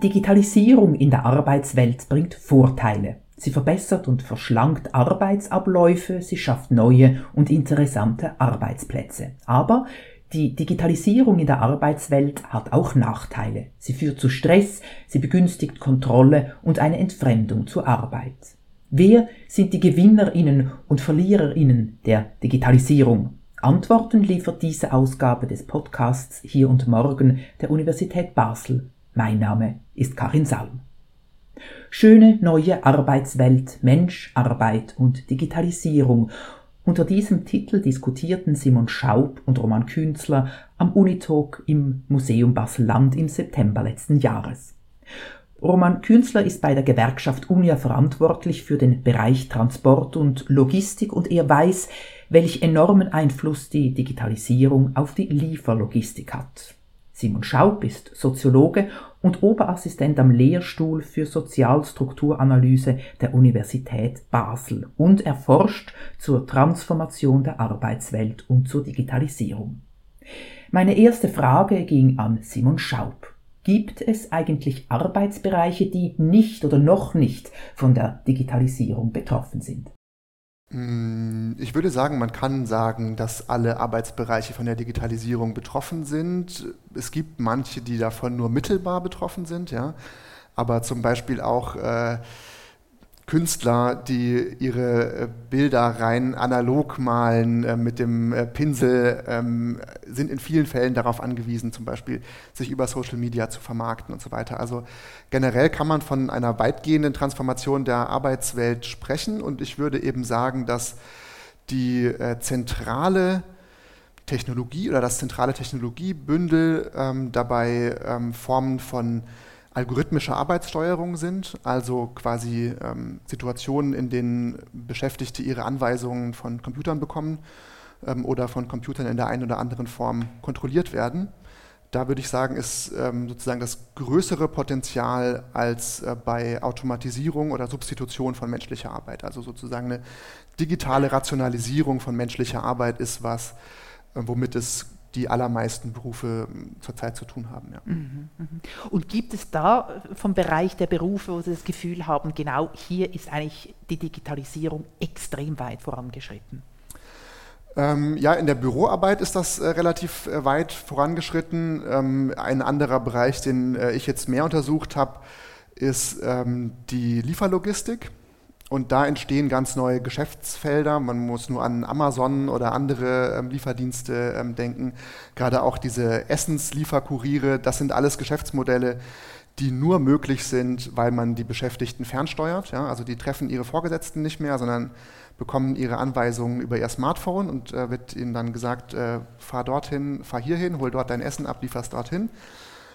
Digitalisierung in der Arbeitswelt bringt Vorteile. Sie verbessert und verschlankt Arbeitsabläufe, sie schafft neue und interessante Arbeitsplätze. Aber die Digitalisierung in der Arbeitswelt hat auch Nachteile. Sie führt zu Stress, sie begünstigt Kontrolle und eine Entfremdung zur Arbeit. Wer sind die Gewinnerinnen und Verliererinnen der Digitalisierung? Antworten liefert diese Ausgabe des Podcasts Hier und Morgen der Universität Basel. Mein Name ist Karin Salm. Schöne neue Arbeitswelt, Mensch, Arbeit und Digitalisierung. Unter diesem Titel diskutierten Simon Schaub und Roman Künzler am Unitalk im Museum Basel-Land im September letzten Jahres. Roman Künzler ist bei der Gewerkschaft UNIA verantwortlich für den Bereich Transport und Logistik und er weiß, welch enormen Einfluss die Digitalisierung auf die Lieferlogistik hat. Simon Schaub ist Soziologe und Oberassistent am Lehrstuhl für Sozialstrukturanalyse der Universität Basel und erforscht zur Transformation der Arbeitswelt und zur Digitalisierung. Meine erste Frage ging an Simon Schaub. Gibt es eigentlich Arbeitsbereiche, die nicht oder noch nicht von der Digitalisierung betroffen sind? Mm, ich würde sagen, man kann sagen, dass alle Arbeitsbereiche von der Digitalisierung betroffen sind. Es gibt manche, die davon nur mittelbar betroffen sind, ja. Aber zum Beispiel auch äh, Künstler, die ihre äh, Bilder rein analog malen äh, mit dem äh, Pinsel, ähm, sind in vielen Fällen darauf angewiesen, zum Beispiel sich über Social Media zu vermarkten und so weiter. Also generell kann man von einer weitgehenden Transformation der Arbeitswelt sprechen und ich würde eben sagen, dass die zentrale Technologie oder das zentrale Technologiebündel ähm, dabei ähm, Formen von algorithmische Arbeitssteuerung sind, also quasi ähm, Situationen, in denen Beschäftigte ihre Anweisungen von Computern bekommen ähm, oder von Computern in der einen oder anderen Form kontrolliert werden. Da würde ich sagen, ist ähm, sozusagen das größere Potenzial als äh, bei Automatisierung oder Substitution von menschlicher Arbeit. Also sozusagen eine digitale Rationalisierung von menschlicher Arbeit ist was, äh, womit es die allermeisten Berufe ähm, zurzeit zu tun haben. Ja. Mhm, mhm. Und gibt es da äh, vom Bereich der Berufe, wo Sie das Gefühl haben, genau hier ist eigentlich die Digitalisierung extrem weit vorangeschritten? Ähm, ja, in der Büroarbeit ist das äh, relativ äh, weit vorangeschritten. Ähm, ein anderer Bereich, den äh, ich jetzt mehr untersucht habe, ist ähm, die Lieferlogistik. Und da entstehen ganz neue Geschäftsfelder. Man muss nur an Amazon oder andere ähm, Lieferdienste ähm, denken. Gerade auch diese Essenslieferkuriere, das sind alles Geschäftsmodelle, die nur möglich sind, weil man die Beschäftigten fernsteuert. Ja? Also die treffen ihre Vorgesetzten nicht mehr, sondern bekommen ihre Anweisungen über ihr Smartphone und äh, wird ihnen dann gesagt, äh, fahr dorthin, fahr hierhin, hol dort dein Essen ab, lieferst dorthin.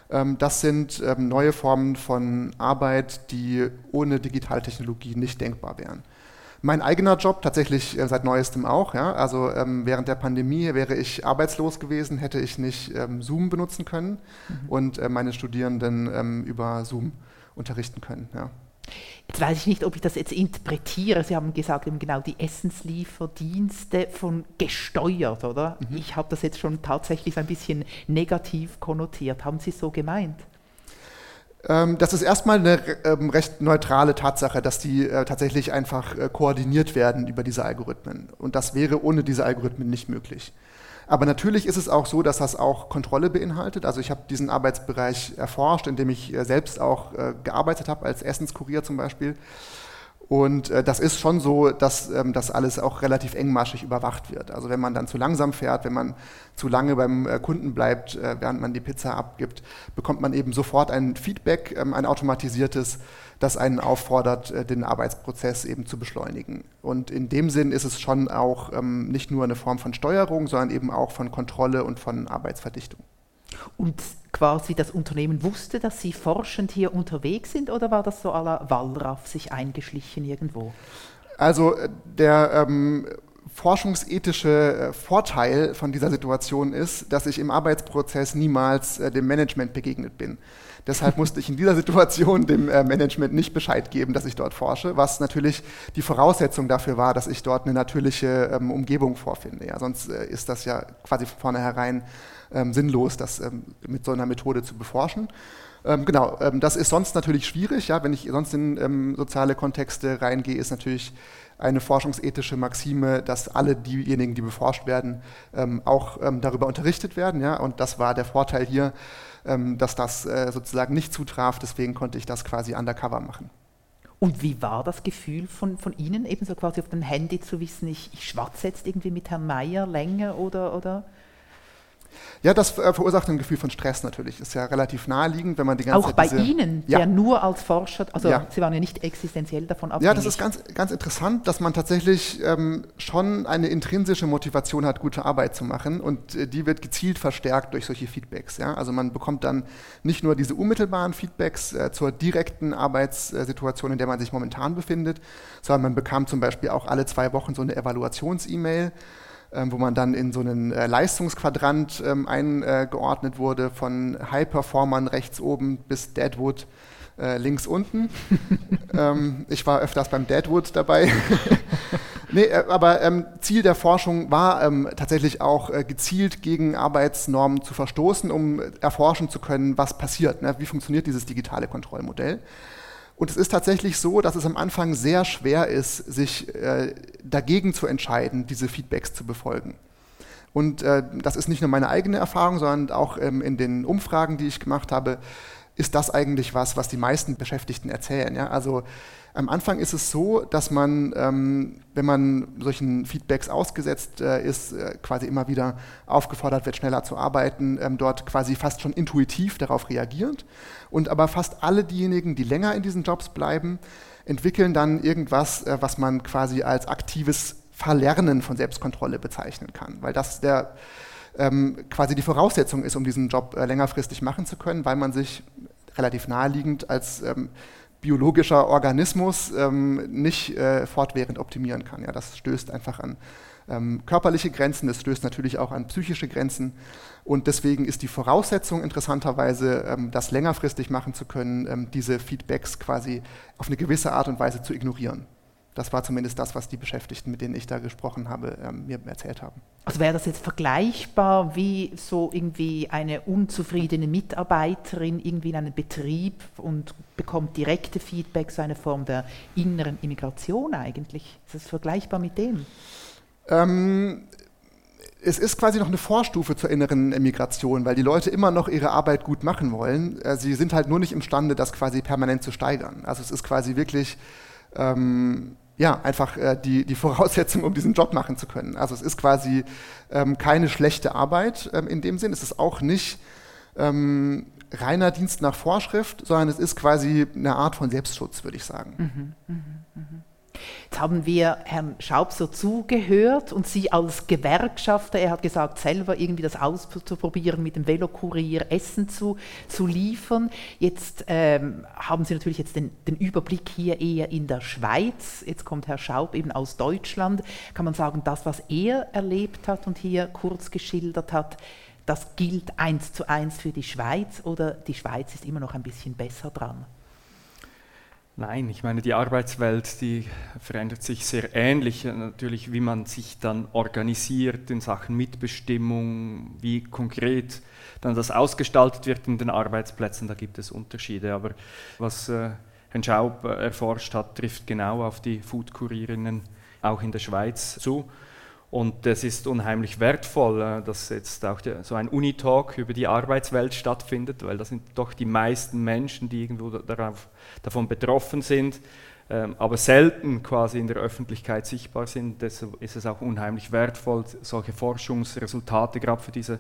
Ähm, das sind ähm, neue Formen von Arbeit, die ohne Digitaltechnologie nicht denkbar wären. Mein eigener Job tatsächlich äh, seit neuestem auch. Ja? Also ähm, während der Pandemie wäre ich arbeitslos gewesen, hätte ich nicht Zoom benutzen können mhm. und äh, meine Studierenden über Zoom unterrichten können. Ja. Jetzt weiß ich nicht, ob ich das jetzt interpretiere. Sie haben gesagt, eben genau die Essenslieferdienste von gesteuert, oder? Mhm. Ich habe das jetzt schon tatsächlich so ein bisschen negativ konnotiert. Haben Sie es so gemeint? Ähm, das ist erstmal eine ähm, recht neutrale Tatsache, dass die äh, tatsächlich einfach äh, koordiniert werden über diese Algorithmen. Und das wäre ohne diese Algorithmen nicht möglich. Aber natürlich ist es auch so, dass das auch Kontrolle beinhaltet. Also ich habe diesen Arbeitsbereich erforscht, in dem ich äh, selbst auch äh, gearbeitet habe, als Essenskurier zum Beispiel. Und äh, das ist schon so, dass ähm, das alles auch relativ engmaschig überwacht wird. Also wenn man dann zu langsam fährt, wenn man zu lange beim Kunden bleibt, äh, während man die Pizza abgibt, bekommt man eben sofort ein Feedback, ähm, ein automatisiertes, das einen auffordert, äh, den Arbeitsprozess eben zu beschleunigen. Und in dem Sinn ist es schon auch ähm, nicht nur eine Form von Steuerung, sondern eben auch von Kontrolle und von Arbeitsverdichtung. Und quasi das Unternehmen wusste, dass Sie forschend hier unterwegs sind oder war das so aller Wallraff sich eingeschlichen irgendwo? Also äh, der ähm, forschungsethische äh, Vorteil von dieser Situation ist, dass ich im Arbeitsprozess niemals äh, dem Management begegnet bin. Deshalb musste ich in dieser Situation dem äh, Management nicht Bescheid geben, dass ich dort forsche, was natürlich die Voraussetzung dafür war, dass ich dort eine natürliche ähm, Umgebung vorfinde. Ja, sonst ist das ja quasi von vornherein ähm, sinnlos, das ähm, mit so einer Methode zu beforschen. Genau, das ist sonst natürlich schwierig. Ja, wenn ich sonst in ähm, soziale Kontexte reingehe, ist natürlich eine forschungsethische Maxime, dass alle diejenigen, die beforscht werden, ähm, auch ähm, darüber unterrichtet werden. Ja? Und das war der Vorteil hier, ähm, dass das äh, sozusagen nicht zutraf. Deswegen konnte ich das quasi undercover machen. Und wie war das Gefühl von, von Ihnen, ebenso quasi auf dem Handy zu wissen, ich, ich schwatze jetzt irgendwie mit Herrn Mayer länger oder, oder? Ja, das äh, verursacht ein Gefühl von Stress natürlich. Ist ja relativ naheliegend, wenn man die ganze Auch Zeit bei diese, Ihnen, ja. der nur als Forscher, also ja. Sie waren ja nicht existenziell davon abhängig. Ja, das ist ganz, ganz interessant, dass man tatsächlich ähm, schon eine intrinsische Motivation hat, gute Arbeit zu machen und äh, die wird gezielt verstärkt durch solche Feedbacks. Ja? Also man bekommt dann nicht nur diese unmittelbaren Feedbacks äh, zur direkten Arbeitssituation, in der man sich momentan befindet, sondern man bekam zum Beispiel auch alle zwei Wochen so eine Evaluations-E-Mail wo man dann in so einen äh, Leistungsquadrant ähm, eingeordnet wurde, von High-Performern rechts oben bis Deadwood äh, links unten. ähm, ich war öfters beim Deadwood dabei. nee, äh, aber ähm, Ziel der Forschung war ähm, tatsächlich auch äh, gezielt gegen Arbeitsnormen zu verstoßen, um erforschen zu können, was passiert, ne? wie funktioniert dieses digitale Kontrollmodell. Und es ist tatsächlich so, dass es am Anfang sehr schwer ist, sich äh, dagegen zu entscheiden, diese Feedbacks zu befolgen. Und äh, das ist nicht nur meine eigene Erfahrung, sondern auch ähm, in den Umfragen, die ich gemacht habe, ist das eigentlich was, was die meisten Beschäftigten erzählen. Ja? Also am Anfang ist es so, dass man, ähm, wenn man solchen Feedbacks ausgesetzt äh, ist, äh, quasi immer wieder aufgefordert wird, schneller zu arbeiten, ähm, dort quasi fast schon intuitiv darauf reagiert. Und aber fast alle diejenigen, die länger in diesen Jobs bleiben, entwickeln dann irgendwas, äh, was man quasi als aktives Verlernen von Selbstkontrolle bezeichnen kann, weil das der ähm, quasi die Voraussetzung ist, um diesen Job äh, längerfristig machen zu können, weil man sich relativ naheliegend als ähm, biologischer Organismus ähm, nicht äh, fortwährend optimieren kann. Ja, das stößt einfach an ähm, körperliche Grenzen, das stößt natürlich auch an psychische Grenzen. Und deswegen ist die Voraussetzung interessanterweise, ähm, das längerfristig machen zu können, ähm, diese Feedbacks quasi auf eine gewisse Art und Weise zu ignorieren. Das war zumindest das, was die Beschäftigten, mit denen ich da gesprochen habe, ähm, mir erzählt haben. Also wäre das jetzt vergleichbar wie so irgendwie eine unzufriedene Mitarbeiterin irgendwie in einem Betrieb und bekommt direkte Feedback, so eine Form der inneren Immigration eigentlich? Ist das vergleichbar mit dem? Ähm, es ist quasi noch eine Vorstufe zur inneren Migration, weil die Leute immer noch ihre Arbeit gut machen wollen. Äh, sie sind halt nur nicht imstande, das quasi permanent zu steigern. Also es ist quasi wirklich ähm, ja, einfach äh, die, die Voraussetzung, um diesen Job machen zu können. Also es ist quasi ähm, keine schlechte Arbeit ähm, in dem Sinn. Es ist auch nicht ähm, reiner Dienst nach Vorschrift, sondern es ist quasi eine Art von Selbstschutz, würde ich sagen. Mhm, mh, mh. Jetzt haben wir Herrn Schaub so zugehört und Sie als Gewerkschafter, er hat gesagt, selber irgendwie das auszuprobieren, mit dem Velokurier Essen zu, zu liefern. Jetzt ähm, haben Sie natürlich jetzt den, den Überblick hier eher in der Schweiz. Jetzt kommt Herr Schaub eben aus Deutschland. Kann man sagen, das, was er erlebt hat und hier kurz geschildert hat, das gilt eins zu eins für die Schweiz oder die Schweiz ist immer noch ein bisschen besser dran? Nein, ich meine, die Arbeitswelt, die verändert sich sehr ähnlich, äh, natürlich, wie man sich dann organisiert in Sachen Mitbestimmung, wie konkret dann das ausgestaltet wird in den Arbeitsplätzen, da gibt es Unterschiede. Aber was äh, Herrn Schaub äh, erforscht hat, trifft genau auf die Food-Kurierinnen auch in der Schweiz zu. Und es ist unheimlich wertvoll, äh, dass jetzt auch so ein Unitalk über die Arbeitswelt stattfindet, weil das sind doch die meisten Menschen, die irgendwo darauf, davon betroffen sind, ähm, aber selten quasi in der Öffentlichkeit sichtbar sind. Deshalb ist es auch unheimlich wertvoll, solche Forschungsresultate gerade für diese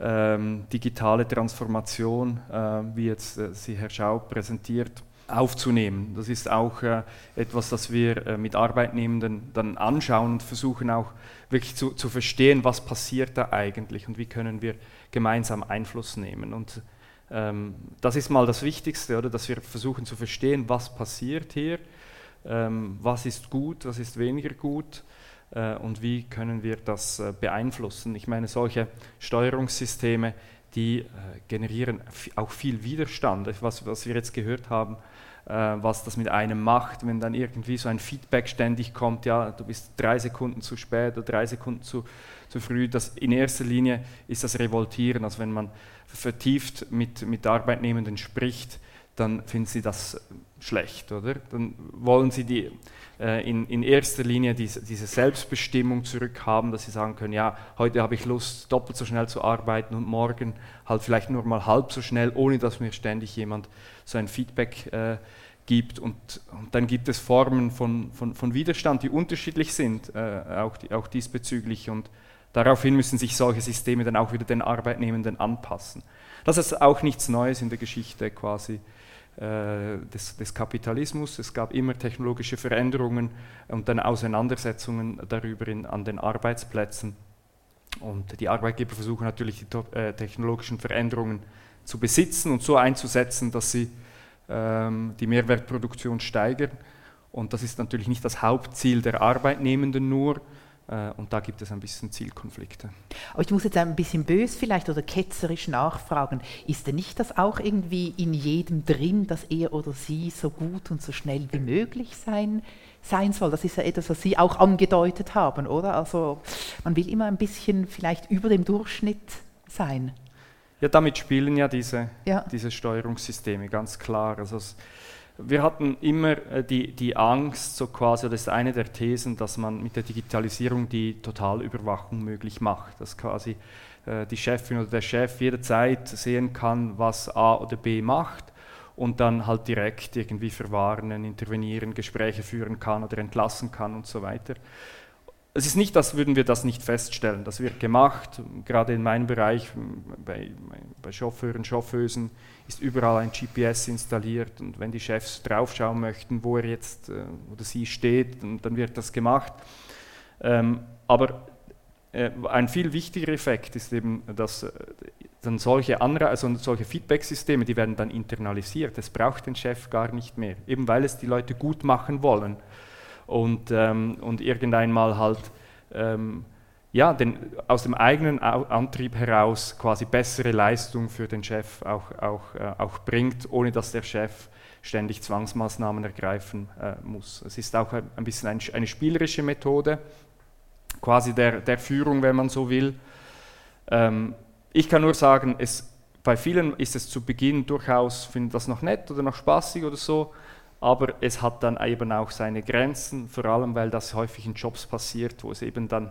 ähm, digitale Transformation, äh, wie jetzt äh, sie Herr Schaub präsentiert, aufzunehmen. Das ist auch äh, etwas, das wir äh, mit Arbeitnehmenden dann anschauen und versuchen auch wirklich zu, zu verstehen, was passiert da eigentlich und wie können wir gemeinsam Einfluss nehmen. Und ähm, das ist mal das Wichtigste, oder, dass wir versuchen zu verstehen, was passiert hier, ähm, was ist gut, was ist weniger gut äh, und wie können wir das äh, beeinflussen. Ich meine, solche Steuerungssysteme, die äh, generieren auch viel Widerstand. Was, was wir jetzt gehört haben, was das mit einem macht, wenn dann irgendwie so ein Feedback ständig kommt, ja, du bist drei Sekunden zu spät oder drei Sekunden zu, zu früh. Das, in erster Linie ist das Revoltieren, also wenn man vertieft mit, mit Arbeitnehmenden spricht, dann finden sie das schlecht, oder? Dann wollen sie die, äh, in, in erster Linie diese, diese Selbstbestimmung zurückhaben, dass sie sagen können, ja, heute habe ich Lust, doppelt so schnell zu arbeiten und morgen halt vielleicht nur mal halb so schnell, ohne dass mir ständig jemand so ein Feedback äh, gibt. Und, und, dann gibt es Formen von, von, von Widerstand, die unterschiedlich sind, äh, auch, die, auch diesbezüglich. Und daraufhin müssen sich solche Systeme dann auch wieder den Arbeitnehmenden anpassen. Das ist auch nichts Neues in der Geschichte quasi äh, des, des, Kapitalismus. Es gab immer technologische Veränderungen und dann Auseinandersetzungen darüber in, an den Arbeitsplätzen. Und die Arbeitgeber versuchen natürlich die äh, technologischen Veränderungen zu besitzen und so einzusetzen, dass sie ähm, die Mehrwertproduktion steigern. Und das ist natürlich nicht das Hauptziel der Arbeitnehmenden nur, und da gibt es ein bisschen Zielkonflikte. Aber ich muss jetzt ein bisschen bös vielleicht oder ketzerisch nachfragen. Ist denn nicht das auch irgendwie in jedem drin, dass er oder sie so gut und so schnell wie möglich sein, sein soll? Das ist ja etwas, was Sie auch angedeutet haben, oder? Also man will immer ein bisschen vielleicht über dem Durchschnitt sein. Ja, damit spielen ja diese, ja. diese Steuerungssysteme, ganz klar. Also es, wir hatten immer äh, die, die Angst, so quasi, das ist eine der Thesen, dass man mit der Digitalisierung die Totalüberwachung möglich macht, dass quasi äh, die Chefin oder der Chef jederzeit sehen kann, was A oder B macht und dann halt direkt irgendwie verwarnen, intervenieren, Gespräche führen kann oder entlassen kann und so weiter. Es ist nicht, dass würden wir das nicht feststellen. Das wird gemacht, gerade in meinem Bereich, bei, bei Chauffeuren, Chauffeusen ist überall ein GPS installiert und wenn die Chefs draufschauen möchten, wo er jetzt äh, oder sie steht, dann, wird das gemacht. Ähm, aber äh, ein viel wichtiger Effekt ist eben, dass äh, dann solche, also solche Feedback-Systeme, die werden dann internalisiert. Es braucht den Chef gar nicht mehr, eben weil es die Leute gut machen wollen und, ähm, und irgendeinmal halt ähm, ja, den, aus dem eigenen Antrieb heraus quasi bessere Leistung für den Chef auch, auch, äh, auch bringt, ohne dass der Chef ständig Zwangsmaßnahmen ergreifen äh, muss. Es ist auch ein bisschen ein, eine spielerische Methode, quasi der, der Führung, wenn man so will. Ähm, ich kann nur sagen, es, bei vielen ist es zu Beginn durchaus, findet das noch nett oder noch spaßig oder so, aber es hat dann eben auch seine Grenzen, vor allem weil das häufig in Jobs passiert, wo es eben dann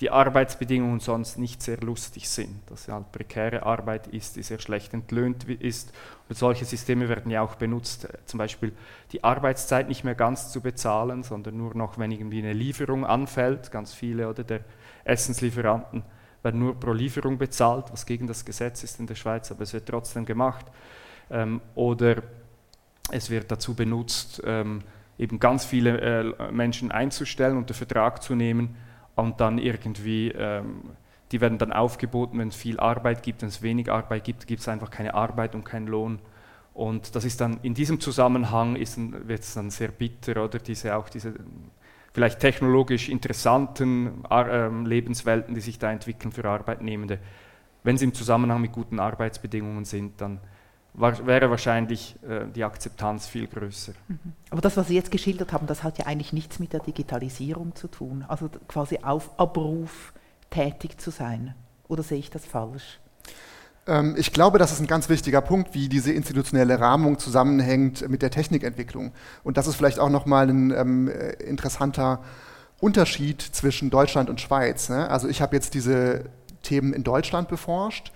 die Arbeitsbedingungen sonst nicht sehr lustig sind, dass es halt prekäre Arbeit ist, die sehr schlecht entlöhnt ist. Und solche Systeme werden ja auch benutzt, äh, zum Beispiel die Arbeitszeit nicht mehr ganz zu bezahlen, sondern nur noch, wenn irgendwie eine Lieferung anfällt. Ganz viele oder der Essenslieferanten werden nur pro Lieferung bezahlt, was gegen das Gesetz ist in der Schweiz, aber es wird trotzdem gemacht. Ähm, oder es wird dazu benutzt, ähm, eben ganz viele äh, Menschen einzustellen, unter Vertrag zu nehmen und dann irgendwie, ähm, die werden dann aufgeboten, wenn es viel Arbeit gibt, wenn es wenig Arbeit gibt, gibt es einfach keine Arbeit und keinen Lohn. Und das ist dann in diesem Zusammenhang wird es dann sehr bitter, oder diese auch diese vielleicht technologisch interessanten äh, Lebenswelten, die sich da entwickeln für Arbeitnehmende. Wenn sie im Zusammenhang mit guten Arbeitsbedingungen sind, dann war, wäre wahrscheinlich äh, die Akzeptanz viel größer. Mhm. Aber das, was Sie jetzt geschildert haben, das hat ja eigentlich nichts mit der Digitalisierung zu tun. Also quasi auf Abruf tätig zu sein. Oder sehe ich das falsch? Ähm, ich glaube, das ist ein ganz wichtiger Punkt, wie diese institutionelle Rahmung zusammenhängt mit der Technikentwicklung. Und das ist vielleicht auch nochmal ein ähm, äh, interessanter Unterschied zwischen Deutschland und Schweiz. Ne? Also ich habe jetzt diese Themen in Deutschland beforscht.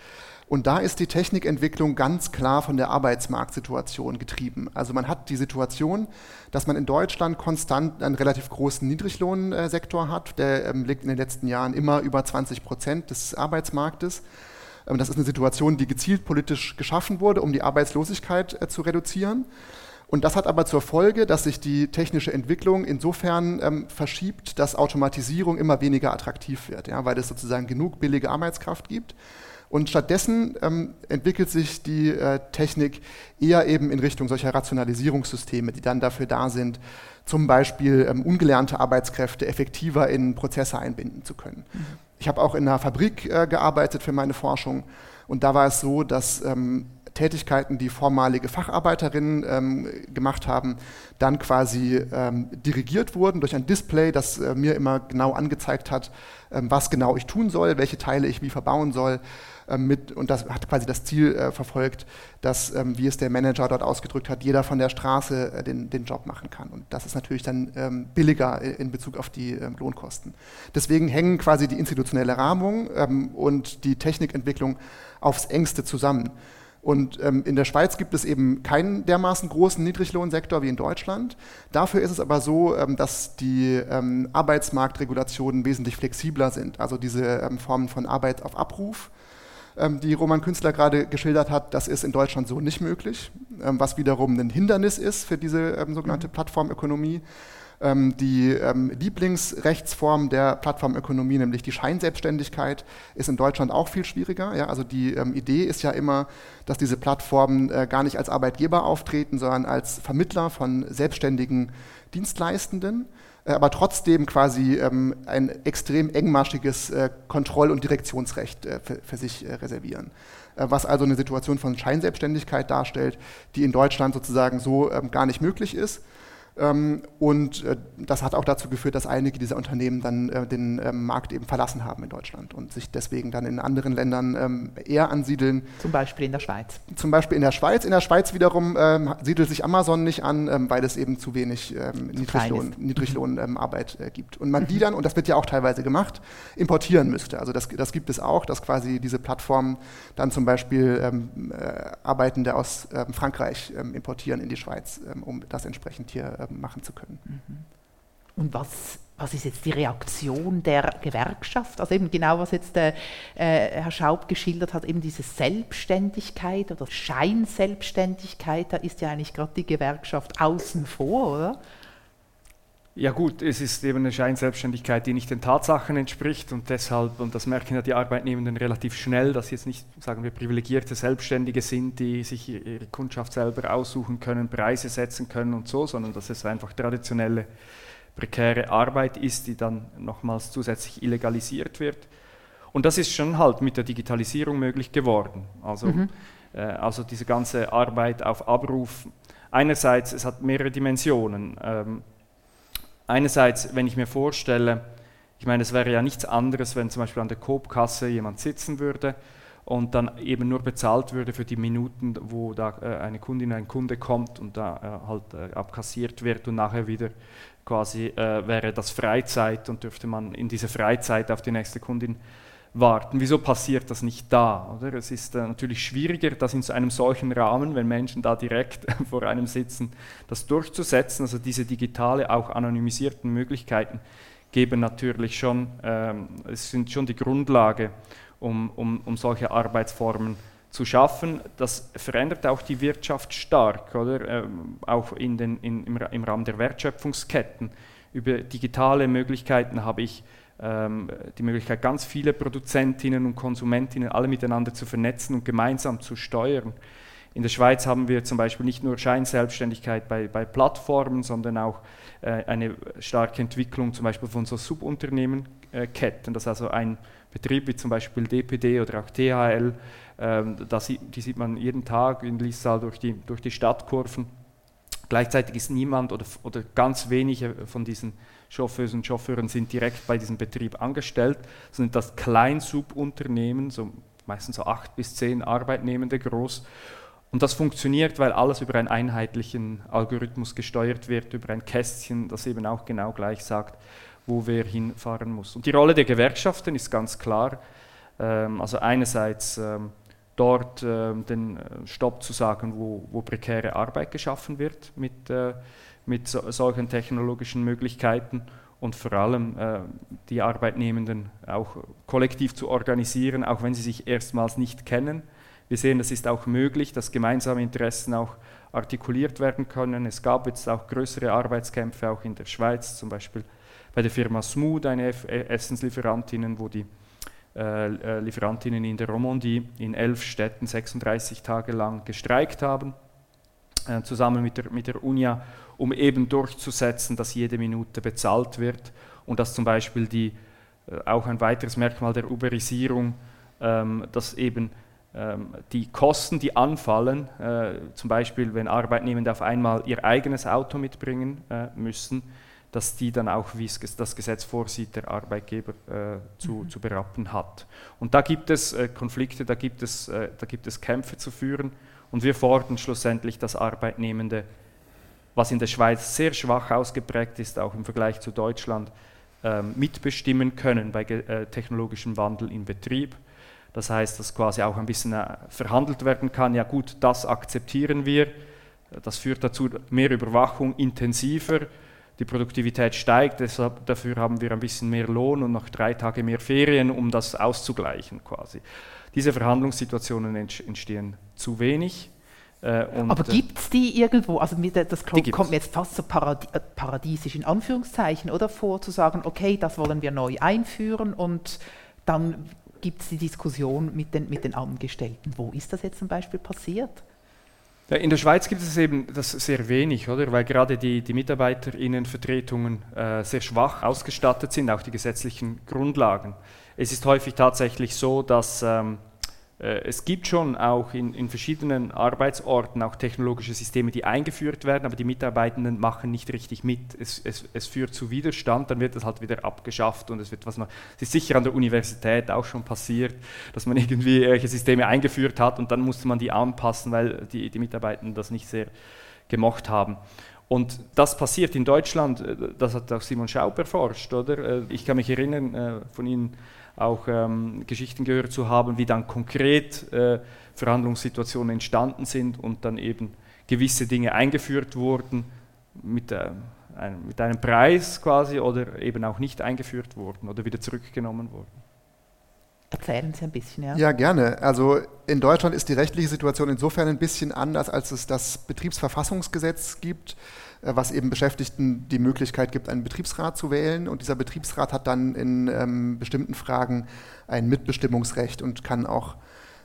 Und da ist die Technikentwicklung ganz klar von der Arbeitsmarktsituation getrieben. Also man hat die Situation, dass man in Deutschland konstant einen relativ großen Niedriglohnsektor hat. Der ähm, liegt in den letzten Jahren immer über 20 Prozent des Arbeitsmarktes. Ähm, das ist eine Situation, die gezielt politisch geschaffen wurde, um die Arbeitslosigkeit äh, zu reduzieren. Und das hat aber zur Folge, dass sich die technische Entwicklung insofern ähm, verschiebt, dass Automatisierung immer weniger attraktiv wird, ja, weil es sozusagen genug billige Arbeitskraft gibt. Und stattdessen ähm, entwickelt sich die äh, Technik eher eben in Richtung solcher Rationalisierungssysteme, die dann dafür da sind, zum Beispiel ähm, ungelernte Arbeitskräfte effektiver in Prozesse einbinden zu können. Mhm. Ich habe auch in einer Fabrik äh, gearbeitet für meine Forschung und da war es so, dass ähm, Tätigkeiten, die vormalige Facharbeiterinnen ähm, gemacht haben, dann quasi ähm, dirigiert wurden durch ein Display, das äh, mir immer genau angezeigt hat, ähm, was genau ich tun soll, welche Teile ich wie verbauen soll. Ähm, mit, und das hat quasi das Ziel äh, verfolgt, dass, ähm, wie es der Manager dort ausgedrückt hat, jeder von der Straße äh, den, den Job machen kann. Und das ist natürlich dann ähm, billiger in Bezug auf die ähm, Lohnkosten. Deswegen hängen quasi die institutionelle Rahmung ähm, und die Technikentwicklung aufs engste zusammen. Und ähm, in der Schweiz gibt es eben keinen dermaßen großen Niedriglohnsektor wie in Deutschland. Dafür ist es aber so, ähm, dass die ähm, Arbeitsmarktregulationen wesentlich flexibler sind. Also diese ähm, Formen von Arbeit auf Abruf, die Roman Künstler gerade geschildert hat, das ist in Deutschland so nicht möglich, ähm, was wiederum ein Hindernis ist für diese sogenannte mhm. Plattformökonomie. Ähm, die ähm, Lieblingsrechtsform der Plattformökonomie, nämlich die Scheinselbstständigkeit, ist in Deutschland auch viel schwieriger. Ja? Also die ähm, Idee ist ja immer, dass diese Plattformen äh, gar nicht als Arbeitgeber auftreten, sondern als Vermittler von selbstständigen Dienstleistenden aber trotzdem quasi ähm, ein extrem engmaschiges äh, Kontroll- und Direktionsrecht äh, für, für, sich äh, reservieren. Äh, was also eine Situation von Scheinselbstständigkeit darstellt, die in Deutschland sozusagen so ähm, gar nicht möglich ist. Ähm, und äh, das hat auch dazu geführt, dass einige dieser Unternehmen dann äh, den ähm, Markt eben verlassen haben in Deutschland und sich deswegen dann in anderen Ländern ähm, eher ansiedeln. Zum Beispiel in der Schweiz. Zum Beispiel in der Schweiz. In der Schweiz wiederum siedelt sich Amazon nicht an, weil es eben zu wenig Niedriglohn, Niedriglohnarbeit äh, gibt. Und man die dann, und das wird ja auch teilweise gemacht, importieren müsste. Also das, das gibt es auch, dass quasi diese Plattformen dann zum Beispiel Arbeitende aus Frankreich importieren in die Schweiz, um das entsprechend hier äh, machen zu können. Mhm. Und was, was ist jetzt die Reaktion der Gewerkschaft? Also eben genau, was jetzt äh, äh, Herr Schaub geschildert hat, eben diese Selbstständigkeit oder Scheinselbstständigkeit, da ist ja eigentlich gerade die Gewerkschaft außen vor, oder? Ja gut, es ist eben eine Scheinselbstständigkeit, die nicht den Tatsachen entspricht und deshalb, und das merken ja die Arbeitnehmenden relativ schnell, dass sie jetzt nicht, sagen wir, privilegierte Selbstständige sind, die sich ihre Kundschaft selber aussuchen können, Preise setzen können und so, sondern dass es einfach traditionelle, prekäre Arbeit ist, die dann nochmals zusätzlich illegalisiert wird. Und das ist schon halt mit der Digitalisierung möglich geworden. Also, mhm. äh, also diese ganze Arbeit auf Abruf, einerseits, es hat mehrere Dimensionen. Ähm, einerseits, wenn ich mir vorstelle, ich meine, es wäre ja nichts anderes, wenn zum Beispiel an der Coop-Kasse jemand sitzen würde und dann eben nur bezahlt würde für die Minuten, wo da äh, eine Kundin, ein Kunde kommt und da äh, halt äh, abkassiert wird und nachher wieder quasi äh, wäre das Freizeit und dürfte man in diese Freizeit auf die nächste Kundin warten. Wieso passiert das nicht da? Oder? Es ist äh, natürlich schwieriger, das in so einem solchen Rahmen, wenn Menschen da direkt vor einem sitzen, das durchzusetzen. Also diese digitale, auch anonymisierten Möglichkeiten geben natürlich schon, ähm, es sind schon die Grundlage, um, um, um solche Arbeitsformen zu schaffen. Das verändert auch die Wirtschaft stark, oder? Ähm, auch in den, in, im, im Rahmen der Wertschöpfungsketten. Über digitale Möglichkeiten habe ich die Möglichkeit, ganz viele Produzentinnen und Konsumentinnen alle miteinander zu vernetzen und gemeinsam zu steuern. In der Schweiz haben wir zum Beispiel nicht nur Scheinselbstständigkeit bei, bei Plattformen, sondern auch äh, eine starke Entwicklung zum Beispiel von so Subunternehmenketten, dass also ein Betrieb wie zum Beispiel DPD oder auch THL, äh, das, die sieht man jeden Tag in Lissal durch die, durch die Stadtkurven. Gleichzeitig ist niemand oder, oder ganz wenige von diesen Chauffeurs und Chauffeuren sind direkt bei diesem Betrieb angestellt, sind das Kleinsubunternehmen, so meistens so acht bis zehn Arbeitnehmende groß. Und das funktioniert, weil alles über einen einheitlichen Algorithmus gesteuert wird, über ein Kästchen, das eben auch genau gleich sagt, wo wer hinfahren muss. Und die Rolle der Gewerkschaften ist ganz klar. Ähm, also einerseits ähm, dort ähm, den äh, Stopp zu sagen, wo, wo prekäre Arbeit geschaffen wird mit äh, mit so, solchen technologischen Möglichkeiten und vor allem äh, die Arbeitnehmenden auch kollektiv zu organisieren, auch wenn sie sich erstmals nicht kennen. Wir sehen, es ist auch möglich, dass gemeinsame Interessen auch artikuliert werden können. Es gab jetzt auch größere Arbeitskämpfe, auch in der Schweiz, zum Beispiel bei der Firma Smooth, eine äh, Essenslieferantinnen, wo die äh, äh, Lieferantinnen in der Romandie in elf Städten 36 Tage lang gestreikt haben, äh, zusammen mit der, mit der UNIA um eben durchzusetzen, dass jede Minute bezahlt wird und dass zum Beispiel die, äh, auch ein weiteres Merkmal der Uberisierung, ähm, dass eben ähm, die Kosten, die anfallen, äh, zum Beispiel wenn Arbeitnehmende auf einmal ihr eigenes Auto mitbringen äh, müssen, dass die dann auch, wie es das Gesetz vorsieht, der Arbeitgeber äh, zu, mhm. zu berappen hat. Und da gibt es Konflikte, da gibt es, da gibt es Kämpfe zu führen und wir fordern schlussendlich, dass Arbeitnehmende, was in der Schweiz sehr schwach ausgeprägt ist, auch im Vergleich zu Deutschland, ähm, mitbestimmen können bei äh, technologischem Wandel im Betrieb. Das heißt, dass quasi auch ein bisschen äh, verhandelt werden kann, ja gut, das akzeptieren wir, das führt dazu mehr Überwachung, intensiver, die Produktivität steigt, deshalb dafür haben wir ein bisschen mehr Lohn und noch drei Tage mehr Ferien, um das auszugleichen quasi. Diese Verhandlungssituationen entstehen zu wenig. Äh, Aber äh, gibt es die irgendwo? Also das kommt mir jetzt fast so paradi äh, paradiesisch in Anführungszeichen oder vor, zu sagen, okay, das wollen wir neu einführen und dann gibt es die Diskussion mit den, mit den Angestellten. Wo ist das jetzt zum Beispiel passiert? Ja, in der Schweiz gibt es eben das sehr wenig, oder? Weil gerade die, die Mitarbeiterinnenvertretungen äh, sehr schwach ausgestattet sind, auch die gesetzlichen Grundlagen. Es ist häufig tatsächlich so, dass ähm, äh, es gibt schon auch in, in, verschiedenen Arbeitsorten auch technologische Systeme, die eingeführt werden, aber die Mitarbeitenden machen nicht richtig mit. Es, es, es führt zu Widerstand, dann wird es halt wieder abgeschafft und es wird was man, es ist sicher an der Universität auch schon passiert, dass man irgendwie irgendwelche Systeme eingeführt hat und dann musste man die anpassen, weil die, die Mitarbeitenden das nicht sehr gemocht haben. Und das passiert in Deutschland, äh, das hat auch Simon Schaub erforscht, oder? Äh, ich kann mich erinnern von Ihnen, auch ähm, Geschichten gehört zu haben, wie dann konkret äh, Verhandlungssituationen entstanden sind und dann eben gewisse Dinge eingeführt wurden mit, äh, einem, mit einem Preis quasi oder eben auch nicht eingeführt wurden oder wieder zurückgenommen wurden. Erzählen Sie ein bisschen, ja. Ja, gerne. Also in Deutschland ist die rechtliche Situation insofern ein bisschen anders, als es das Betriebsverfassungsgesetz gibt. Äh, was eben Beschäftigten die Möglichkeit gibt, einen Betriebsrat zu wählen. Und dieser Betriebsrat hat dann in ähm, bestimmten Fragen ein Mitbestimmungsrecht und kann auch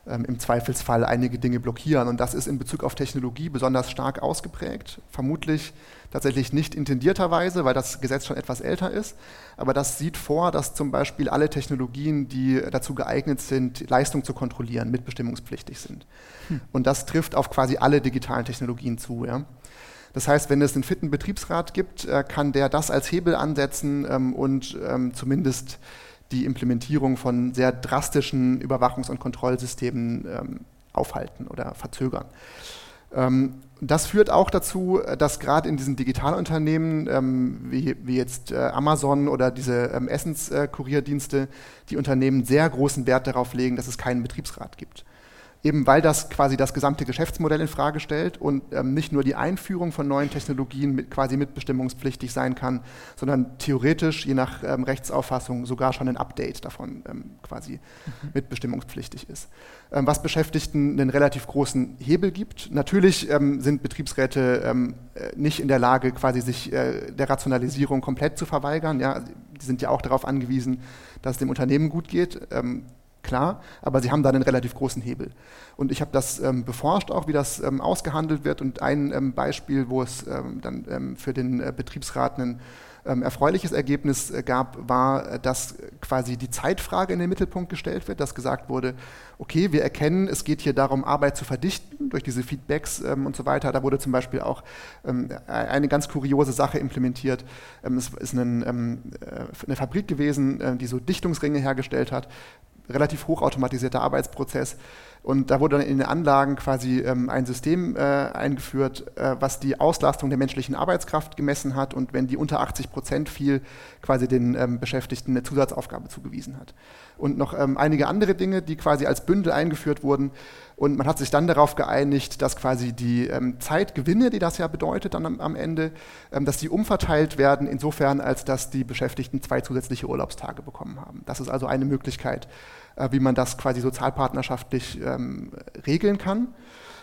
ähm, im Zweifelsfall einige Dinge blockieren. Und das ist in Bezug auf Technologie besonders stark ausgeprägt. Vermutlich tatsächlich nicht intendierterweise, weil das Gesetz schon etwas älter ist. Aber das sieht vor, dass zum Beispiel alle Technologien, die dazu geeignet sind, Leistung zu kontrollieren, mitbestimmungspflichtig sind. Hm. Und das trifft auf quasi alle digitalen Technologien zu. Ja. Das heißt, wenn es einen fitten Betriebsrat gibt, äh, kann der das als Hebel ansetzen ähm, und ähm, zumindest die Implementierung von sehr drastischen Überwachungs- und Kontrollsystemen ähm, aufhalten oder verzögern. Das führt auch dazu, dass gerade in diesen Digitalunternehmen wie, wie jetzt äh, Amazon oder diese Essenskurierdienste die Unternehmen sehr großen Wert darauf legen, dass es keinen Betriebsrat gibt eben weil das quasi das gesamte Geschäftsmodell in Frage stellt und ähm, nicht nur die Einführung von neuen Technologien mit, quasi mitbestimmungspflichtig sein kann, sondern theoretisch je nach ähm, Rechtsauffassung sogar schon ein Update davon ähm, quasi mhm. mitbestimmungspflichtig ist. Ähm, was Beschäftigten einen relativ großen Hebel gibt. Natürlich ähm, sind Betriebsräte ähm, äh, nicht in der Lage, quasi sich äh, der Rationalisierung komplett zu verweigern. Ja, die sind ja auch darauf angewiesen, dass es dem Unternehmen gut geht klar, aber sie haben da einen relativ großen Hebel. Und ich habe das ähm, beforscht auch, wie das ähm, ausgehandelt wird. Und ein ähm, Beispiel, wo es ähm, dann ähm, für den äh, Betriebsrat ein ähm, erfreuliches Ergebnis äh, gab, war, äh, dass quasi die Zeitfrage in den Mittelpunkt gestellt wird, dass gesagt wurde, okay, wir erkennen, es geht hier darum, Arbeit zu verdichten durch diese Feedbacks und so weiter. Da wurde zum Beispiel auch eine ganz kuriose Sache implementiert. es ist ein, eine Fabrik gewesen, die so Dichtungsringe hergestellt hat relativ hochautomatisierter Arbeitsprozess. Und da wurde dann in den Anlagen quasi ähm, ein System äh, eingeführt, äh, was die Auslastung der menschlichen Arbeitskraft gemessen hat und wenn die unter 80 Prozent fiel, quasi den ähm, Beschäftigten eine Zusatzaufgabe zugewiesen hat. Und noch ähm, einige andere Dinge, die quasi als Bündel eingeführt wurden. Und man hat sich dann darauf geeinigt, dass quasi die ähm, Zeitgewinne, die das ja bedeutet dann am, am Ende, ähm, dass die umverteilt werden, insofern als dass die Beschäftigten zwei zusätzliche Urlaubstage bekommen haben. Das ist also eine Möglichkeit, äh, wie man das quasi sozialpartnerschaftlich ähm, regeln kann.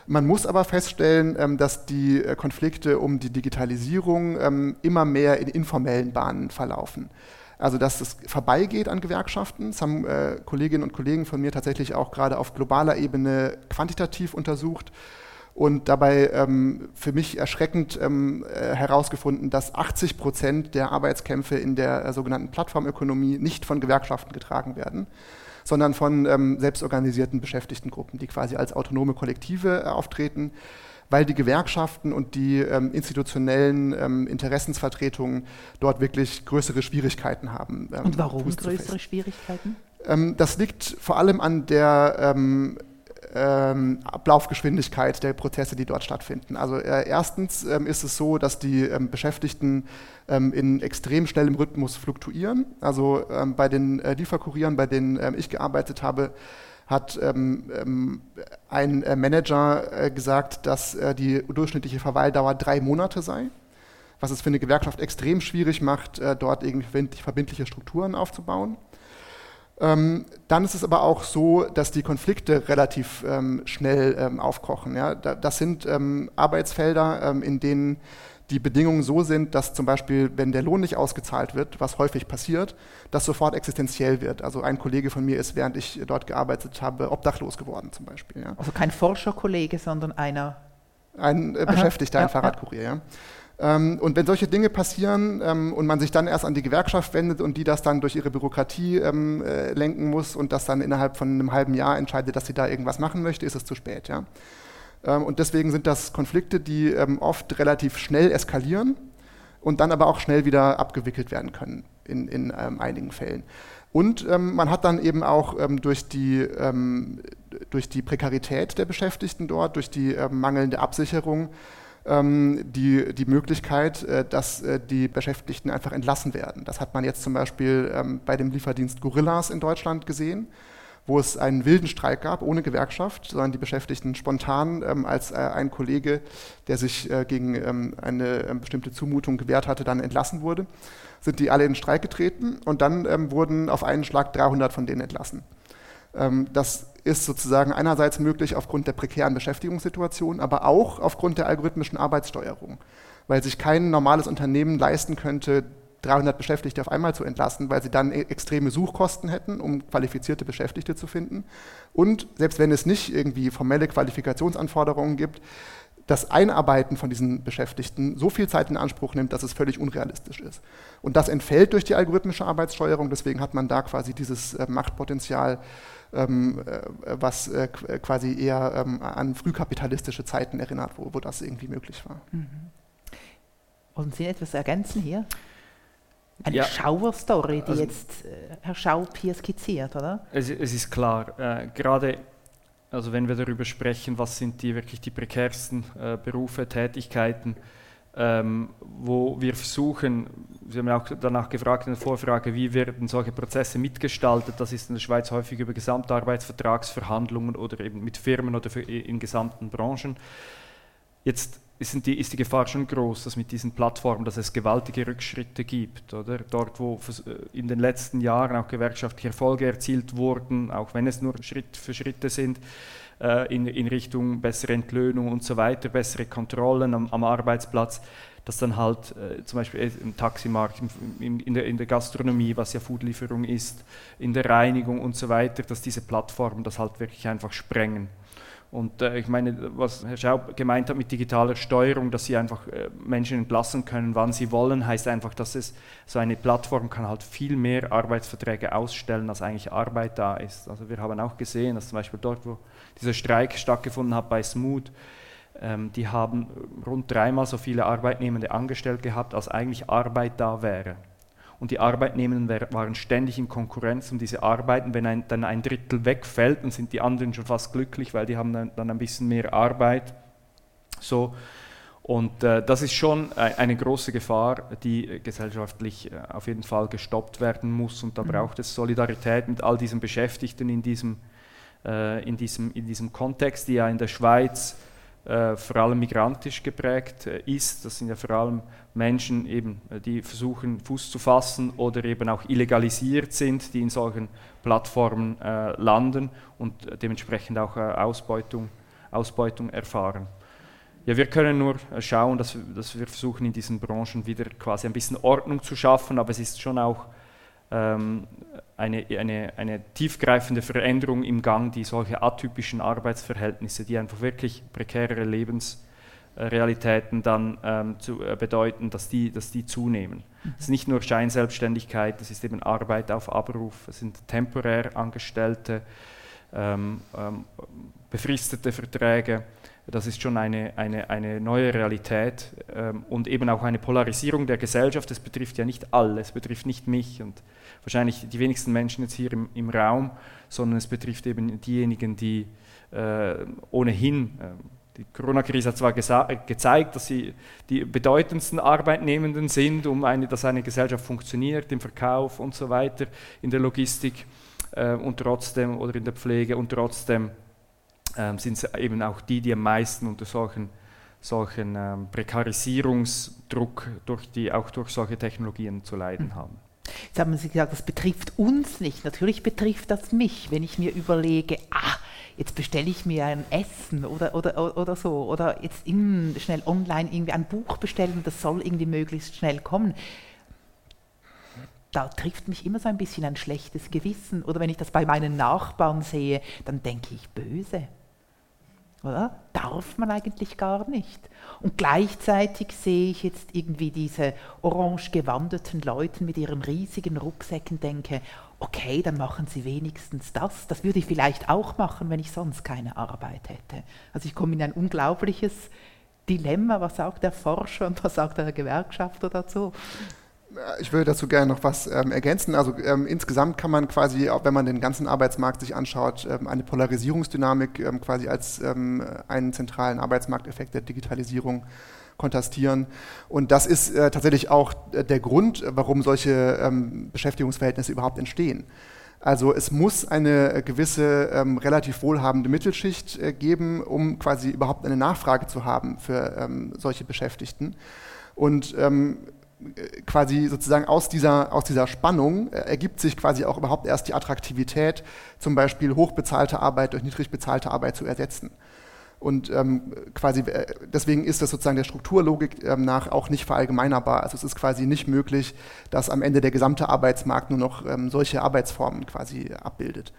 Man muss aber feststellen, ähm, dass die äh, Konflikte um die Digitalisierung ähm, immer mehr in informellen Bahnen verlaufen. Also dass es vorbeigeht an Gewerkschaften. Das haben äh, Kolleginnen und Kollegen von mir tatsächlich auch gerade auf globaler Ebene quantitativ untersucht. und dabei ähm, für mich erschreckend ähm, äh, herausgefunden, dass 80 Prozent der Arbeitskämpfe in der äh, sogenannten Plattformökonomie nicht von Gewerkschaften getragen werden, sondern von ähm, selbstorganisierten Beschäftigtengruppen, die quasi als autonome Kollektive äh, auftreten, weil die Gewerkschaften und die ähm, institutionellen ähm, Interessensvertretungen dort wirklich größere Schwierigkeiten haben. Ähm, und warum größere Schwierigkeiten? das liegt vor allem an der ähm, Ablaufgeschwindigkeit der Prozesse, die dort stattfinden. Also äh, erstens ähm, ist es so, dass die ähm, Beschäftigten ähm, in extrem schnellem Rhythmus fluktuieren. Also ähm, bei den äh, Lieferkurieren, bei denen ähm, ich gearbeitet habe, hat ein äh, Manager äh, gesagt, dass äh, die durchschnittliche Verweildauer drei Monate sei was es für eine Gewerkschaft extrem schwierig macht, äh, dort irgendwie verbindliche Strukturen aufzubauen. Dann ist es aber auch so, dass die Konflikte relativ ähm, schnell ähm, aufkochen. Ja? Da, das sind ähm, Arbeitsfelder, ähm, in denen die Bedingungen so sind, dass zum Beispiel, wenn der Lohn nicht ausgezahlt wird, was häufig passiert, das sofort existenziell wird. Also ein Kollege von mir ist, während ich dort gearbeitet habe, obdachlos geworden zum Beispiel. Ja? Also kein Forscherkollege, sondern einer. Ein äh, Beschäftigter, Aha, ein ja, Fahrradkurier. Ja. Ähm, und wenn solche Dinge passieren ähm, und man sich dann erst an die Gewerkschaft wendet und die das dann durch ihre Bürokratie ähm, äh, lenken muss und das dann innerhalb von einem halben Jahr entscheidet, dass sie da irgendwas machen möchte, ist es zu spät. Ja? und deswegen sind das Konflikte, die oft relativ schnell eskalieren und dann aber auch schnell wieder abgewickelt werden können in, in einigen Fällen. Und ähm, man hat dann eben auch ähm, durch, die, ähm, durch die Prekarität der Beschäftigten dort, durch die mangelnde Absicherung, die, die Möglichkeit, äh, dass äh, die Beschäftigten einfach entlassen werden. Das hat man jetzt zum Beispiel ähm, bei dem Lieferdienst Gorillas in Deutschland gesehen wo es einen wilden Streik gab, ohne Gewerkschaft, sondern die Beschäftigten spontan ähm, als äh, ein Kollege, der sich äh, gegen ähm, eine äh, bestimmte Zumutung gewehrt hatte, dann entlassen wurde, sind die alle in Streik getreten und dann ähm, wurden auf einen Schlag 300 von denen entlassen. Ähm, das ist sozusagen einerseits möglich aufgrund der prekären Beschäftigungssituation, aber auch aufgrund der algorithmischen Arbeitssteuerung, weil sich kein normales Unternehmen leisten könnte, 300 Beschäftigte auf einmal zu entlassen, weil sie dann e-, extreme Suchkosten hätten, um qualifizierte Beschäftigte zu finden. Und selbst wenn es nicht irgendwie formelle Qualifikationsanforderungen gibt, das Einarbeiten von diesen Beschäftigten so viel Zeit in Anspruch nimmt, dass es völlig unrealistisch ist. Und das entfällt durch die algorithmische Arbeitssteuerung, deswegen hat man da quasi dieses äh, Machtpotenzial was äh, quasi eher ähm, an frühkapitalistische Zeiten erinnert, wo, wo das irgendwie möglich war. Mhm. Wollen Sie etwas ergänzen hier? Eine ja. Schauerstory, die also, jetzt äh, Herr Schaub hier skizziert, oder? Es, es ist klar, äh, gerade also wenn wir darüber sprechen, was sind die wirklich die prekärsten äh, Berufe, Tätigkeiten, ähm, wo wir versuchen, Sie haben auch danach gefragt in der Vorfrage, wie werden solche Prozesse mitgestaltet. Das ist in der Schweiz häufig über Gesamtarbeitsvertragsverhandlungen oder eben mit Firmen oder in gesamten Branchen. Jetzt ist die, ist die Gefahr schon groß, dass mit diesen Plattformen, dass es gewaltige Rückschritte gibt. Oder? Dort, wo äh, in den letzten Jahren auch gewerkschaftliche Erfolge erzielt wurden, auch wenn es nur Schritt für Schritte sind, äh, in, in Richtung bessere Entlöhnung und so weiter, bessere Kontrollen am, am Arbeitsplatz, dass dann halt äh, zum Beispiel im Taximarkt, im, in, der, in der Gastronomie, was ja Foodlieferung ist, in der Reinigung und so weiter, dass diese Plattformen das halt wirklich einfach sprengen. Und äh, ich meine, was Herr Schaub gemeint hat mit digitaler Steuerung, dass sie einfach äh, Menschen entlassen können, wann sie wollen, heißt einfach, dass es so eine Plattform kann halt viel mehr Arbeitsverträge ausstellen, als eigentlich Arbeit da ist. Also wir haben auch gesehen, dass zum Beispiel dort, wo dieser Streik stattgefunden hat bei Smooth, ähm, die haben rund dreimal so viele Arbeitnehmende angestellt gehabt, als eigentlich Arbeit da wäre und die Arbeitnehmenden waren ständig in Konkurrenz um diese Arbeiten. Wenn ein, dann ein Drittel wegfällt, dann sind die anderen schon fast glücklich, weil die haben dann, dann ein bisschen mehr Arbeit. So. Und äh, das ist schon eine große Gefahr, die gesellschaftlich äh, auf jeden Fall gestoppt werden muss. Und da mhm. braucht es Solidarität mit all diesen Beschäftigten in diesem, äh, in diesem, in diesem Kontext, die ja in der Schweiz äh, vor allem migrantisch geprägt äh, ist. Das sind ja vor allem Menschen, eben, äh, die versuchen, Fuß zu fassen oder eben auch illegalisiert sind, die in solchen Plattformen äh, landen und dementsprechend auch Ausbeutung, Ausbeutung erfahren. Ja, wir können nur schauen, dass, dass wir versuchen, in diesen Branchen wieder quasi ein bisschen Ordnung zu schaffen, aber es ist schon auch ähm, eine, eine, eine tiefgreifende Veränderung im Gang, die solche atypischen Arbeitsverhältnisse, die einfach wirklich prekäre Lebensrealitäten dann ähm, zu, äh, bedeuten, dass die, dass die zunehmen. Mhm. Es ist nicht nur Scheinselbstständigkeit, es ist eben Arbeit auf Abruf, es sind temporär Angestellte, ähm, ähm, befristete Verträge. Das ist schon eine, eine, eine neue Realität ähm, und eben auch eine Polarisierung der Gesellschaft. Es betrifft ja nicht alle, es betrifft nicht mich und wahrscheinlich die wenigsten Menschen jetzt hier im, im Raum, sondern es betrifft eben diejenigen, die äh, ohnehin, äh, die Corona-Krise hat zwar gezeigt, dass sie die bedeutendsten Arbeitnehmenden sind, um eine, dass eine Gesellschaft funktioniert, im Verkauf und so weiter, in der Logistik äh, und trotzdem oder in der Pflege und trotzdem ähm, sind es eben auch die, die am meisten unter solchen, solchen ähm, Prekarisierungsdruck durch die, auch durch solche Technologien zu leiden mhm. haben. Jetzt haben Sie gesagt, das betrifft uns nicht. Natürlich betrifft das mich, wenn ich mir überlege, ah, jetzt bestelle ich mir ein Essen oder, oder, oder so, oder jetzt in, schnell online irgendwie ein Buch bestellen, das soll irgendwie möglichst schnell kommen. Da trifft mich immer so ein bisschen ein schlechtes Gewissen. Oder wenn ich das bei meinen Nachbarn sehe, dann denke ich böse. Oder? Darf man eigentlich gar nicht. Und gleichzeitig sehe ich jetzt irgendwie diese orange gewanderten Leute mit ihren riesigen Rucksäcken, denke, okay, dann machen sie wenigstens das. Das würde ich vielleicht auch machen, wenn ich sonst keine Arbeit hätte. Also ich komme in ein unglaubliches Dilemma. Was sagt der Forscher und was sagt der Gewerkschafter dazu? Ich würde dazu gerne noch was ähm, ergänzen. Also ähm, insgesamt kann man quasi, auch wenn man den ganzen Arbeitsmarkt sich anschaut, ähm, eine Polarisierungsdynamik ähm, quasi als ähm, einen zentralen Arbeitsmarkteffekt der Digitalisierung kontrastieren. Und das ist äh, tatsächlich auch der Grund, warum solche ähm, Beschäftigungsverhältnisse überhaupt entstehen. Also es muss eine gewisse relativ wohlhabende Mittelschicht äh, geben, um quasi überhaupt eine Nachfrage zu haben für solche Beschäftigten. Und ähm, quasi sozusagen aus dieser, aus dieser Spannung äh, ergibt sich quasi auch überhaupt erst die Attraktivität, zum Beispiel hochbezahlte Arbeit durch niedrig bezahlte Arbeit zu ersetzen. Und ähm, quasi äh, deswegen ist das sozusagen der Strukturlogik ähm, nach auch nicht verallgemeinerbar. Also es ist quasi nicht möglich, dass am Ende der gesamte Arbeitsmarkt nur noch ähm, solche Arbeitsformen quasi abbildet.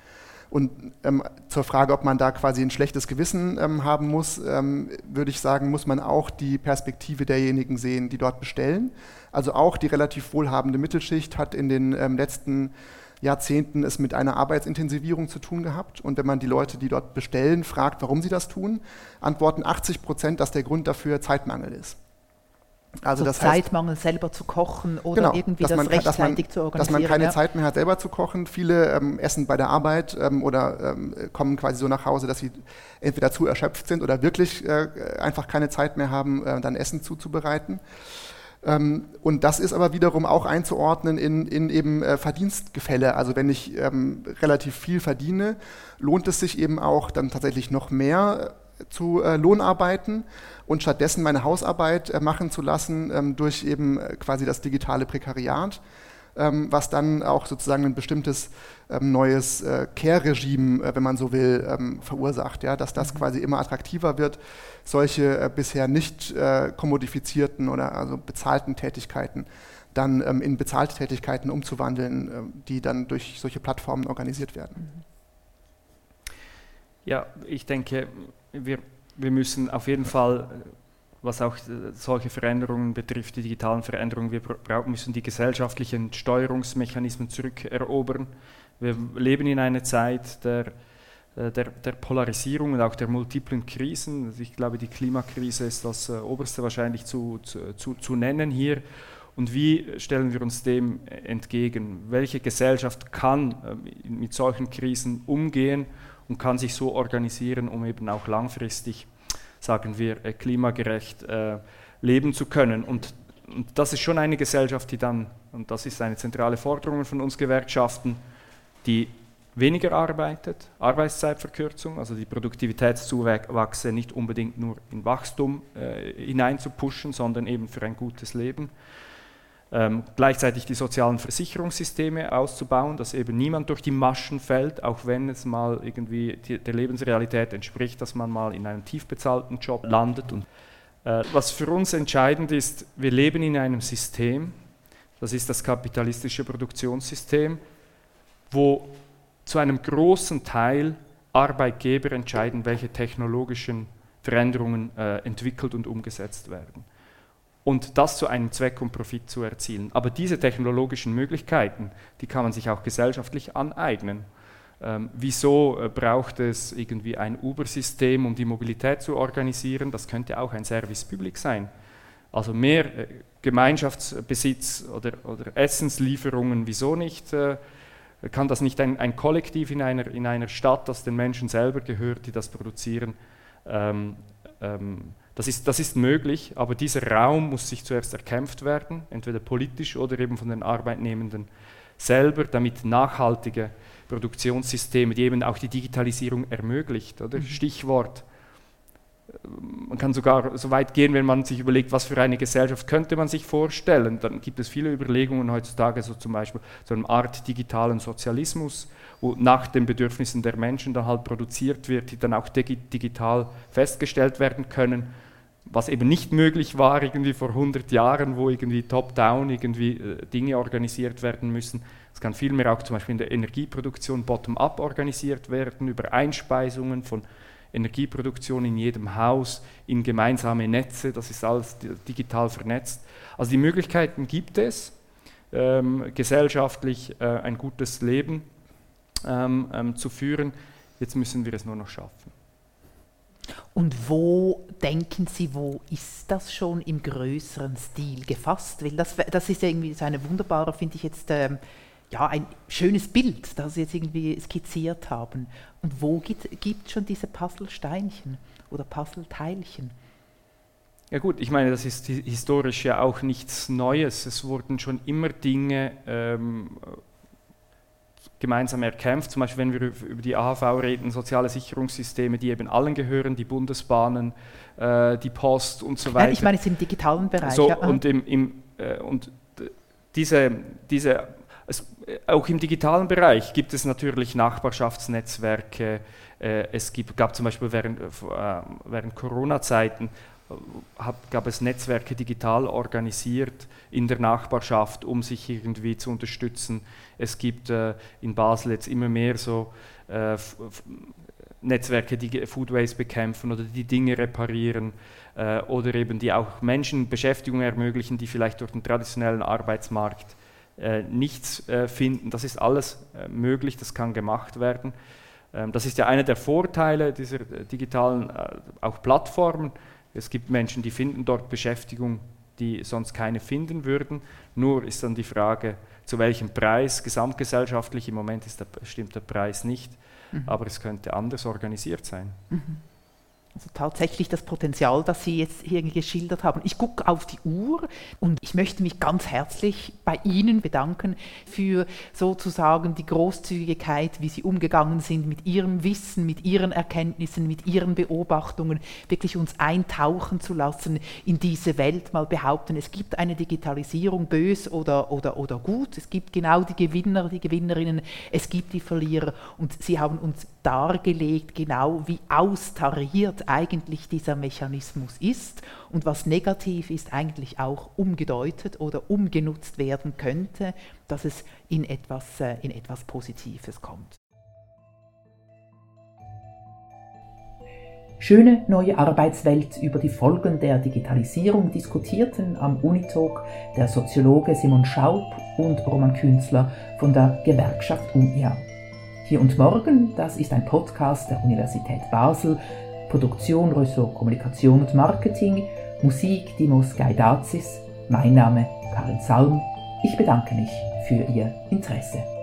Und ähm, zur Frage, ob man da quasi ein schlechtes Gewissen ähm, haben muss, ähm, würde ich sagen, muss man auch die Perspektive derjenigen sehen, die dort bestellen. Also auch die relativ wohlhabende Mittelschicht hat in den ähm, letzten Jahrzehnten es mit einer Arbeitsintensivierung zu tun gehabt. Und wenn man die Leute, die dort bestellen, fragt, warum sie das tun, antworten 80 Prozent, dass der Grund dafür Zeitmangel ist. Also so das Zeitmangel heißt, selber zu kochen oder genau, irgendwie das man, rechtzeitig man, zu organisieren. Dass man keine ja. Zeit mehr hat, selber zu kochen. Viele ähm, essen bei der Arbeit ähm, oder ähm, kommen quasi so nach Hause, dass sie entweder zu erschöpft sind oder wirklich äh, einfach keine Zeit mehr haben, äh, dann Essen zuzubereiten. Ähm, und das ist aber wiederum auch einzuordnen in, in eben äh, Verdienstgefälle. Also wenn ich ähm, relativ viel verdiene, lohnt es sich eben auch dann tatsächlich noch mehr zu äh, Lohnarbeiten und stattdessen meine Hausarbeit äh, machen zu lassen ähm, durch eben äh, quasi das digitale Prekariat, ähm, was dann auch sozusagen ein bestimmtes ähm, neues äh, Care-Regime, äh, wenn man so will, ähm, verursacht, ja, dass das mhm. quasi immer attraktiver wird, solche äh, bisher nicht kommodifizierten oder also bezahlten Tätigkeiten dann ähm, in bezahlte Tätigkeiten umzuwandeln, die dann durch solche Plattformen organisiert werden. Mhm. Ja, ich denke, wir, wir müssen auf jeden Fall, was auch solche Veränderungen betrifft, die digitalen Veränderungen, wir müssen die gesellschaftlichen Steuerungsmechanismen zurückerobern. Wir leben in einer Zeit der, äh, der, der, Polarisierung und auch der multiplen Krisen. Also ich glaube, die Klimakrise ist das äh, oberste wahrscheinlich zu, zu, zu nennen hier. Und wie stellen wir uns dem entgegen? Welche Gesellschaft kann äh, mit solchen Krisen umgehen und kann sich so organisieren, um eben auch langfristig, sagen wir, äh, klimagerecht äh, leben zu können. Und, das ist schon eine Gesellschaft, die dann, und das ist eine zentrale Forderung von uns Gewerkschaften, die weniger arbeitet, Arbeitszeitverkürzung, also die Produktivitätszuwachse nicht unbedingt nur in Wachstum äh, hineinzupushen, sondern eben für ein gutes Leben ähm, gleichzeitig die sozialen Versicherungssysteme auszubauen, dass eben niemand durch die Maschen fällt, auch wenn es mal irgendwie die, der Lebensrealität entspricht, dass man mal in einem tief bezahlten Job landet. Und, äh, was für uns entscheidend ist, wir leben in einem System, Das ist das kapitalistische Produktionssystem, wo zu einem großen Teil Arbeitgeber entscheiden, welche technologischen Veränderungen äh, entwickelt und umgesetzt werden. Und das zu einem Zweck, um Profit zu erzielen. Aber diese technologischen Möglichkeiten, die kann man sich auch gesellschaftlich aneignen. Ähm, wieso äh, braucht es irgendwie ein Uber-System, um die Mobilität zu organisieren? Das könnte auch ein Service Public sein. Also mehr äh, Gemeinschaftsbesitz oder, oder, Essenslieferungen, wieso nicht? Äh, kann das nicht ein, ein, Kollektiv in einer, in einer Stadt, das den Menschen selber gehört, die das produzieren? Ähm, ähm, das, ist, das ist möglich, aber dieser Raum muss sich zuerst erkämpft werden, entweder politisch oder eben von den Arbeitnehmenden selber, damit nachhaltige Produktionssysteme, die eben auch die Digitalisierung ermöglicht. Oder? Mhm. Stichwort, äh, man kann sogar so weit gehen, wenn man sich überlegt, was für eine Gesellschaft könnte man sich vorstellen. Dann gibt es viele Überlegungen heutzutage, so zum Beispiel so eine Art digitalen Sozialismus, wo nach den Bedürfnissen der Menschen dann halt produziert wird, die dann auch digital festgestellt werden können was eben nicht möglich war irgendwie vor 100 Jahren, wo irgendwie top-down irgendwie äh, Dinge organisiert werden müssen. Es kann vielmehr auch zum Beispiel in der Energieproduktion bottom-up organisiert werden, über Einspeisungen von Energieproduktion in jedem Haus, in gemeinsame Netze, das ist alles digital vernetzt. Also die Möglichkeiten gibt es, ähm, gesellschaftlich äh, ein gutes Leben ähm, ähm, zu führen. Jetzt müssen wir es nur noch schaffen. Und wo denken Sie, wo ist das schon im größeren Stil gefasst? Weil das, das ist ja irgendwie so eine wunderbare, finde ich jetzt, ähm, ja, ein schönes Bild, das Sie jetzt irgendwie skizziert haben. Und wo gibt es schon diese Puzzlesteinchen oder Puzzleteilchen? Ja gut, ich meine, das ist historisch ja auch nichts Neues. Es wurden schon immer Dinge ähm, gemeinsam erkämpft. Zum Beispiel, wenn wir über die AHV reden, soziale Sicherungssysteme, die eben allen gehören, die Bundesbahnen, äh, die Post und so weiter. Nein, ich meine jetzt im digitalen Bereich. So, ja. und, im, im, äh, und diese, diese, es, auch im digitalen Bereich gibt es natürlich Nachbarschaftsnetzwerke. Äh, es gibt, gab zum Beispiel während, äh, während Corona-Zeiten gab es Netzwerke digital organisiert in der Nachbarschaft, um sich irgendwie zu unterstützen. Es gibt äh, in Basel jetzt immer mehr so äh, Netzwerke, die Food Waste bekämpfen oder die Dinge reparieren äh, oder eben die auch Menschen Beschäftigung ermöglichen, die vielleicht durch den traditionellen Arbeitsmarkt äh, nichts äh, finden. Das ist alles äh, möglich, das kann gemacht werden. Ähm, das ist ja einer der Vorteile dieser digitalen auch Plattformen es gibt Menschen, die finden dort Beschäftigung, die sonst keine finden würden. Nur ist dann die Frage, zu welchem Preis, gesamtgesellschaftlich, im Moment ist der, stimmt der Preis nicht, mhm. aber es könnte anders organisiert sein. Mhm. Also tatsächlich das Potenzial, das Sie jetzt hier geschildert haben. Ich gucke auf die Uhr und ich möchte mich ganz herzlich bei Ihnen bedanken für sozusagen die Großzügigkeit, wie Sie umgegangen sind mit Ihrem Wissen, mit Ihren Erkenntnissen, mit Ihren Beobachtungen, wirklich uns eintauchen zu lassen in diese Welt, mal behaupten, es gibt eine Digitalisierung, bös oder, oder, oder gut, es gibt genau die Gewinner, die Gewinnerinnen, es gibt die Verlierer. Und Sie haben uns dargelegt, genau wie austariert eigentlich dieser Mechanismus ist und was negativ ist, eigentlich auch umgedeutet oder umgenutzt werden könnte, dass es in etwas, äh, in etwas Positives kommt. Schöne neue Arbeitswelt über die Folgen der Digitalisierung diskutierten am Unitalk der Soziologe Simon Schaub und Roman Künzler von der Gewerkschaft UNIA. Hier und Morgen, das ist ein Podcast der Universität Basel Produktion Ressort Kommunikation und Marketing, Musik Dimos Gaidazis, mein Name Karin Salm. Ich bedanke mich für Ihr Interesse.